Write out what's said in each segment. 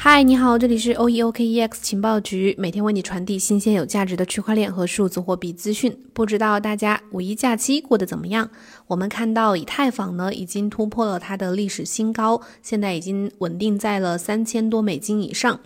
嗨，你好，这里是 O E O K E X 情报局，每天为你传递新鲜有价值的区块链和数字货币资讯。不知道大家五一假期过得怎么样？我们看到以太坊呢已经突破了它的历史新高，现在已经稳定在了三千多美金以上。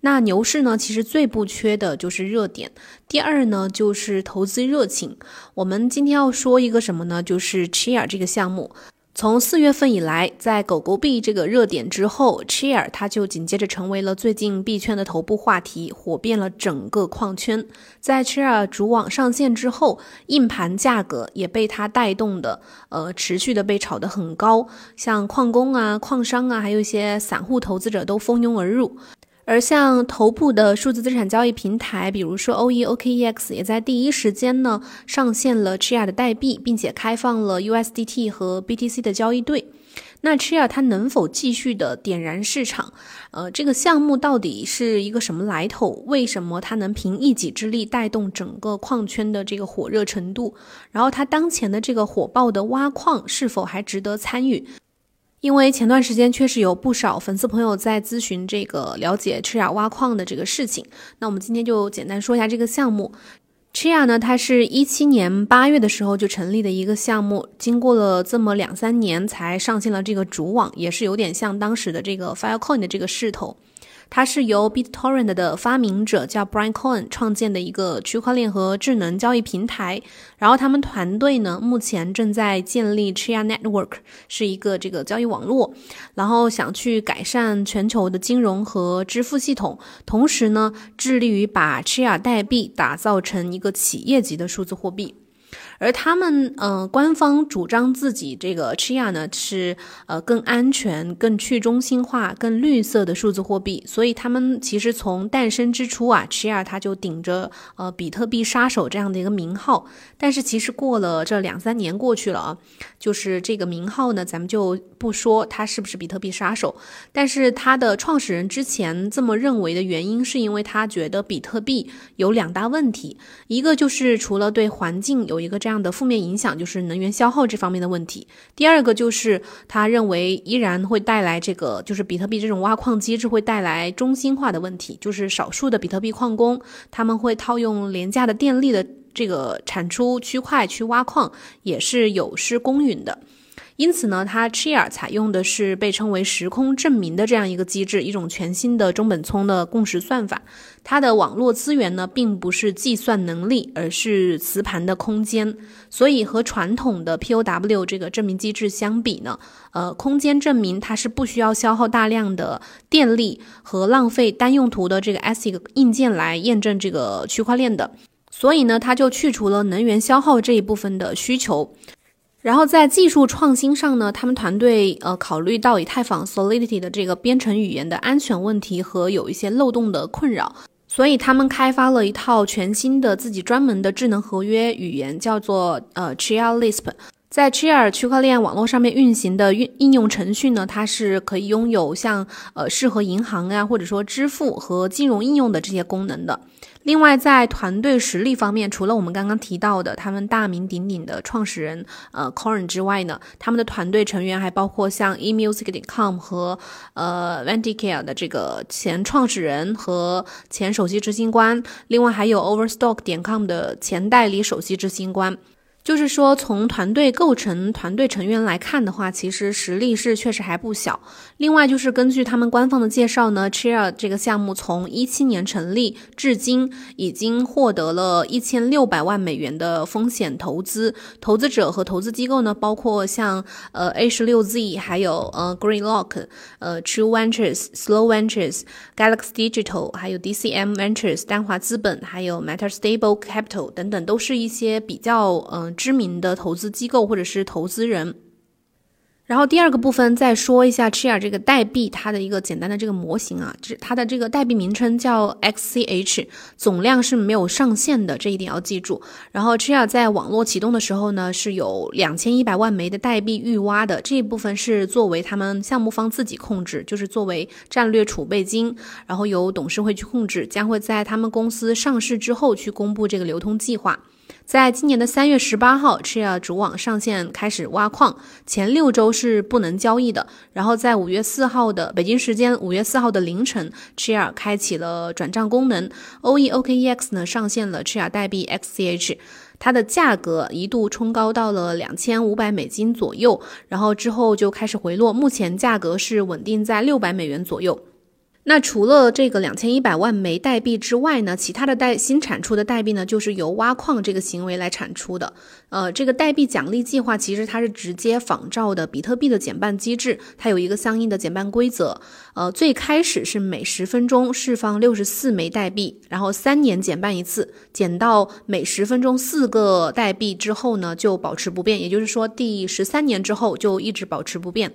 那牛市呢，其实最不缺的就是热点，第二呢就是投资热情。我们今天要说一个什么呢？就是 Chia 这个项目。从四月份以来，在狗狗币这个热点之后，Chia 它就紧接着成为了最近币圈的头部话题，火遍了整个矿圈。在 Chia 主网上线之后，硬盘价格也被它带动的，呃，持续的被炒得很高，像矿工啊、矿商啊，还有一些散户投资者都蜂拥而入。而像头部的数字资产交易平台，比如说 O E O K E X，也在第一时间呢上线了 Chia 的代币，并且开放了 U S D T 和 B T C 的交易对。那 Chia 它能否继续的点燃市场？呃，这个项目到底是一个什么来头？为什么它能凭一己之力带动整个矿圈的这个火热程度？然后它当前的这个火爆的挖矿是否还值得参与？因为前段时间确实有不少粉丝朋友在咨询这个了解 Chia 挖矿的这个事情，那我们今天就简单说一下这个项目。Chia 呢，它是一七年八月的时候就成立的一个项目，经过了这么两三年才上线了这个主网，也是有点像当时的这个 Filecoin 的这个势头。它是由 BitTorrent 的发明者叫 Brian Cohen 创建的一个区块链和智能交易平台。然后他们团队呢，目前正在建立 Chia Network，是一个这个交易网络。然后想去改善全球的金融和支付系统，同时呢，致力于把 Chia 代币打造成一个企业级的数字货币。而他们，呃，官方主张自己这个 Chia 呢是，呃，更安全、更去中心化、更绿色的数字货币。所以他们其实从诞生之初啊，Chia 它就顶着呃比特币杀手这样的一个名号。但是其实过了这两三年过去了啊，就是这个名号呢，咱们就不说它是不是比特币杀手。但是它的创始人之前这么认为的原因，是因为他觉得比特币有两大问题，一个就是除了对环境有一个这。这样的负面影响就是能源消耗这方面的问题。第二个就是他认为依然会带来这个，就是比特币这种挖矿机制会带来中心化的问题，就是少数的比特币矿工他们会套用廉价的电力的这个产出区块去挖矿，也是有失公允的。因此呢，它 Cheer 采用的是被称为时空证明的这样一个机制，一种全新的中本聪的共识算法。它的网络资源呢，并不是计算能力，而是磁盘的空间。所以和传统的 POW 这个证明机制相比呢，呃，空间证明它是不需要消耗大量的电力和浪费单用途的这个 ASIC 硬件来验证这个区块链的。所以呢，它就去除了能源消耗这一部分的需求。然后在技术创新上呢，他们团队呃考虑到以太坊 Solidity 的这个编程语言的安全问题和有一些漏洞的困扰，所以他们开发了一套全新的自己专门的智能合约语言，叫做呃 Chia Lisp。在 Chia 区块链网络上面运行的运应用程序呢，它是可以拥有像呃适合银行啊或者说支付和金融应用的这些功能的。另外，在团队实力方面，除了我们刚刚提到的他们大名鼎鼎的创始人呃 Corin 之外呢，他们的团队成员还包括像 eMusic.com 和呃 Vanticare 的这个前创始人和前首席执行官，另外还有 Overstock.com 的前代理首席执行官。就是说，从团队构成、团队成员来看的话，其实实力是确实还不小。另外，就是根据他们官方的介绍呢，Chia 这个项目从一七年成立至今，已经获得了一千六百万美元的风险投资。投资者和投资机构呢，包括像呃 A 十六 Z，还有呃 Greenlock，呃 True Ventures、Slow Ventures、Galaxy Digital，还有 DCM Ventures、丹华资本，还有 MetaStable Capital 等等，都是一些比较嗯。知名的投资机构或者是投资人。然后第二个部分再说一下 Chia 这个代币，它的一个简单的这个模型啊，这它的这个代币名称叫 XCH，总量是没有上限的，这一点要记住。然后 Chia 在网络启动的时候呢，是有两千一百万枚的代币预挖的，这一部分是作为他们项目方自己控制，就是作为战略储备金，然后由董事会去控制，将会在他们公司上市之后去公布这个流通计划。在今年的三月十八号，Chia 主网上线开始挖矿，前六周是不能交易的。然后在五月四号的北京时间五月四号的凌晨，Chia 开启了转账功能，OEOKEX 呢上线了 Chia 代币 XCH。它的价格一度冲高到了两千五百美金左右，然后之后就开始回落，目前价格是稳定在六百美元左右。那除了这个两千一百万枚代币之外呢，其他的代新产出的代币呢，就是由挖矿这个行为来产出的。呃，这个代币奖励计划其实它是直接仿照的比特币的减半机制，它有一个相应的减半规则。呃，最开始是每十分钟释放六十四枚代币，然后三年减半一次，减到每十分钟四个代币之后呢，就保持不变。也就是说，第十三年之后就一直保持不变。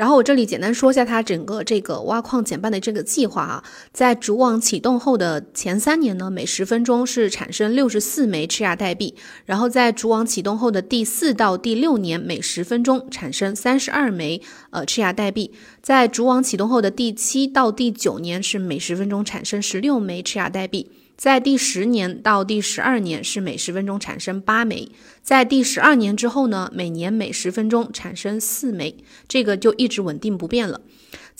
然后我这里简单说一下它整个这个挖矿减半的这个计划啊，在主网启动后的前三年呢，每十分钟是产生六十四枚赤雅代币，然后在主网启动后的第四到第六年，每十分钟产生三十二枚呃赤雅代币，在主网启动后的第七到第九年是每十分钟产生十六枚赤雅代币。在第十年到第十二年是每十分钟产生八枚，在第十二年之后呢，每年每十分钟产生四枚，这个就一直稳定不变了。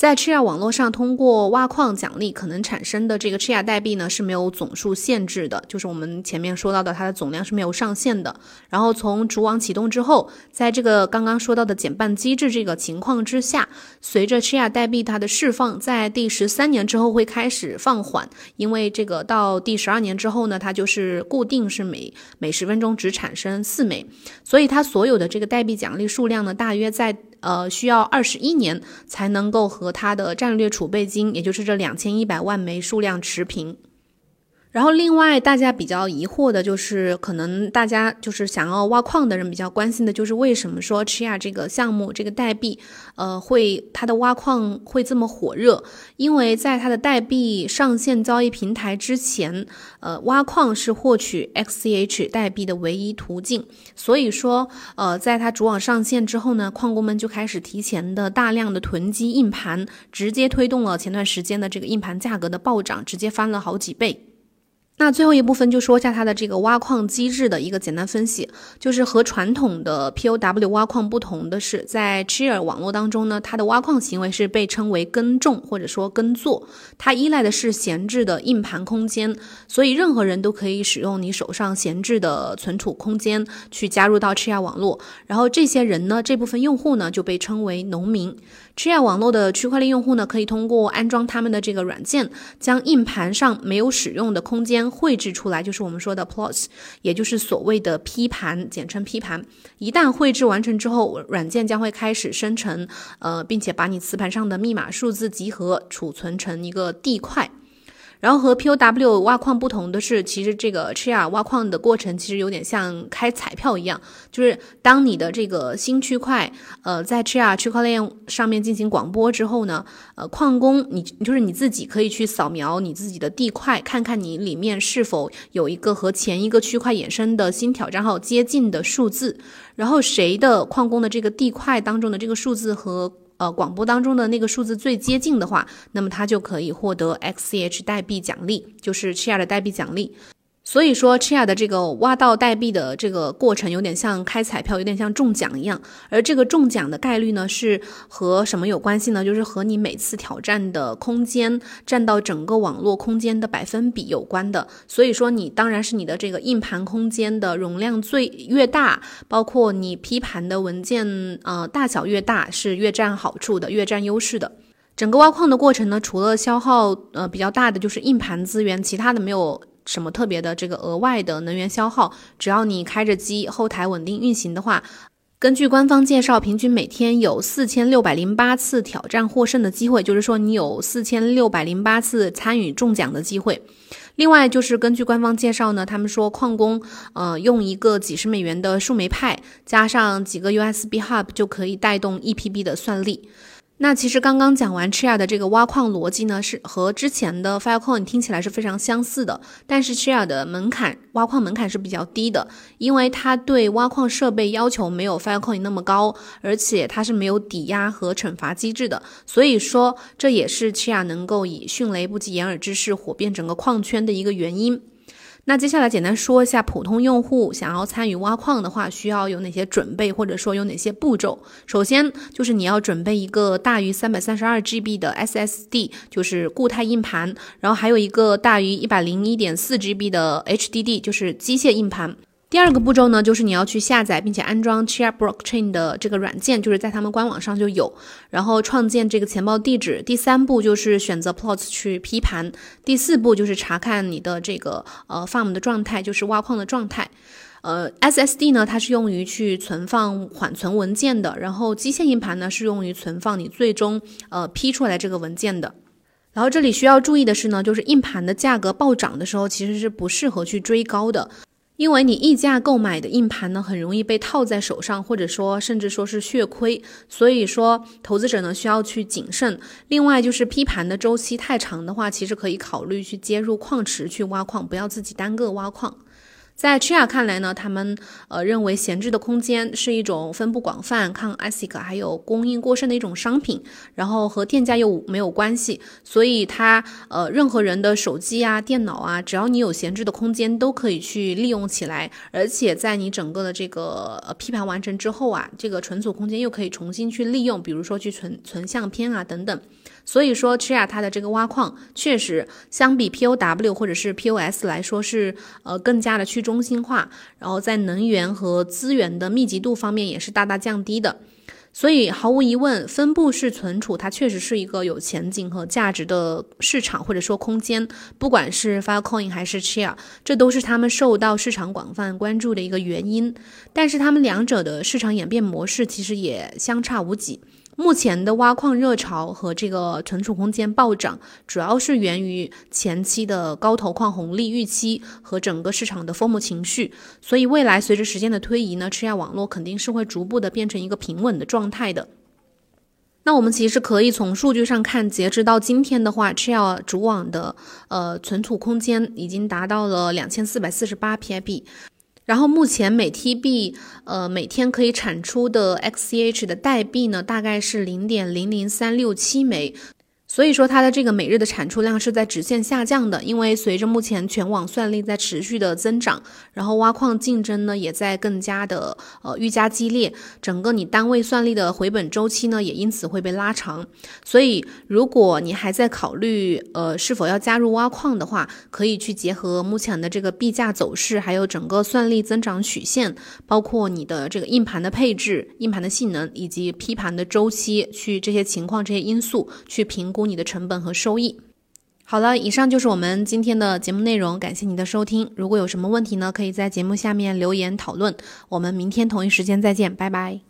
在 Chia 网络上，通过挖矿奖励可能产生的这个 Chia 代币呢是没有总数限制的，就是我们前面说到的它的总量是没有上限的。然后从主网启动之后，在这个刚刚说到的减半机制这个情况之下，随着 Chia 代币它的释放，在第十三年之后会开始放缓，因为这个到第十二年之后呢，它就是固定是每每十分钟只产生四枚，所以它所有的这个代币奖励数量呢，大约在。呃，需要二十一年才能够和它的战略储备金，也就是这两千一百万枚数量持平。然后，另外大家比较疑惑的就是，可能大家就是想要挖矿的人比较关心的就是，为什么说 Chia 这个项目这个代币，呃，会它的挖矿会这么火热？因为在它的代币上线交易平台之前，呃，挖矿是获取 XCH 代币的唯一途径。所以说，呃，在它主网上线之后呢，矿工们就开始提前的大量的囤积硬盘，直接推动了前段时间的这个硬盘价格的暴涨，直接翻了好几倍。那最后一部分就说一下它的这个挖矿机制的一个简单分析，就是和传统的 POW 挖矿不同的是，在 Chia 网络当中呢，它的挖矿行为是被称为耕种或者说耕作，它依赖的是闲置的硬盘空间，所以任何人都可以使用你手上闲置的存储空间去加入到 Chia 网络，然后这些人呢，这部分用户呢就被称为农民。Chia 网络的区块链用户呢，可以通过安装他们的这个软件，将硬盘上没有使用的空间绘制出来，就是我们说的 plots，也就是所谓的 P 盘，简称 P 盘。一旦绘制完成之后，软件将会开始生成，呃，并且把你磁盘上的密码数字集合储存成一个地块。然后和 POW 挖矿不同的是，其实这个 Chia 挖矿的过程其实有点像开彩票一样，就是当你的这个新区块，呃，在 Chia 区块链上面进行广播之后呢，呃，矿工你就是你自己可以去扫描你自己的地块，看看你里面是否有一个和前一个区块衍生的新挑战号接近的数字，然后谁的矿工的这个地块当中的这个数字和。呃，广播当中的那个数字最接近的话，那么它就可以获得 XCH 代币奖励，就是 Share 的代币奖励。所以说，Chia 的这个挖到代币的这个过程有点像开彩票，有点像中奖一样。而这个中奖的概率呢，是和什么有关系呢？就是和你每次挑战的空间占到整个网络空间的百分比有关的。所以说，你当然是你的这个硬盘空间的容量最越大，包括你 P 盘的文件呃大小越大，是越占好处的，越占优势的。整个挖矿的过程呢，除了消耗呃比较大的就是硬盘资源，其他的没有。什么特别的这个额外的能源消耗？只要你开着机，后台稳定运行的话，根据官方介绍，平均每天有四千六百零八次挑战获胜的机会，就是说你有四千六百零八次参与中奖的机会。另外就是根据官方介绍呢，他们说矿工呃用一个几十美元的树莓派加上几个 USB hub 就可以带动 EPB 的算力。那其实刚刚讲完 Chia 的这个挖矿逻辑呢，是和之前的 Filecoin 听起来是非常相似的。但是 Chia 的门槛挖矿门槛是比较低的，因为它对挖矿设备要求没有 Filecoin 那么高，而且它是没有抵押和惩罚机制的。所以说，这也是 Chia 能够以迅雷不及掩耳之势火遍整个矿圈的一个原因。那接下来简单说一下，普通用户想要参与挖矿的话，需要有哪些准备，或者说有哪些步骤？首先就是你要准备一个大于三百三十二 GB 的 SSD，就是固态硬盘，然后还有一个大于一百零一点四 GB 的 HDD，就是机械硬盘。第二个步骤呢，就是你要去下载并且安装 Chair Blockchain 的这个软件，就是在他们官网上就有，然后创建这个钱包地址。第三步就是选择 Plots 去批盘。第四步就是查看你的这个呃 Farm 的状态，就是挖矿的状态。呃，SSD 呢，它是用于去存放缓存文件的，然后机械硬盘呢是用于存放你最终呃批出来这个文件的。然后这里需要注意的是呢，就是硬盘的价格暴涨的时候，其实是不适合去追高的。因为你溢价购买的硬盘呢，很容易被套在手上，或者说甚至说是血亏，所以说投资者呢需要去谨慎。另外就是批盘的周期太长的话，其实可以考虑去接入矿池去挖矿，不要自己单个挖矿。在 Chia 看来呢，他们呃认为闲置的空间是一种分布广泛、抗 ASIC 还有供应过剩的一种商品，然后和店家又没有关系，所以它呃任何人的手机啊、电脑啊，只要你有闲置的空间，都可以去利用起来，而且在你整个的这个呃批盘完成之后啊，这个存储空间又可以重新去利用，比如说去存存相片啊等等。所以说，Chia 它的这个挖矿确实相比 POW 或者是 POS 来说是呃更加的去中心化，然后在能源和资源的密集度方面也是大大降低的。所以毫无疑问，分布式存储它确实是一个有前景和价值的市场或者说空间。不管是 Filecoin 还是 Chia，这都是他们受到市场广泛关注的一个原因。但是他们两者的市场演变模式其实也相差无几。目前的挖矿热潮和这个存储空间暴涨，主要是源于前期的高投矿红利预期和整个市场的 FOMO 情绪。所以未来随着时间的推移呢，Chia 网络肯定是会逐步的变成一个平稳的状态的。那我们其实可以从数据上看，截止到今天的话，Chia 主网的呃存储空间已经达到了两千四百四十八 PIB。然后目前每 TB，呃，每天可以产出的 XCH 的代币呢，大概是零点零零三六七枚。所以说它的这个每日的产出量是在直线下降的，因为随着目前全网算力在持续的增长，然后挖矿竞争呢也在更加的呃愈加激烈，整个你单位算力的回本周期呢也因此会被拉长。所以如果你还在考虑呃是否要加入挖矿的话，可以去结合目前的这个币价走势，还有整个算力增长曲线，包括你的这个硬盘的配置、硬盘的性能以及批盘的周期，去这些情况这些因素去评估。你的成本和收益。好了，以上就是我们今天的节目内容，感谢您的收听。如果有什么问题呢，可以在节目下面留言讨论。我们明天同一时间再见，拜拜。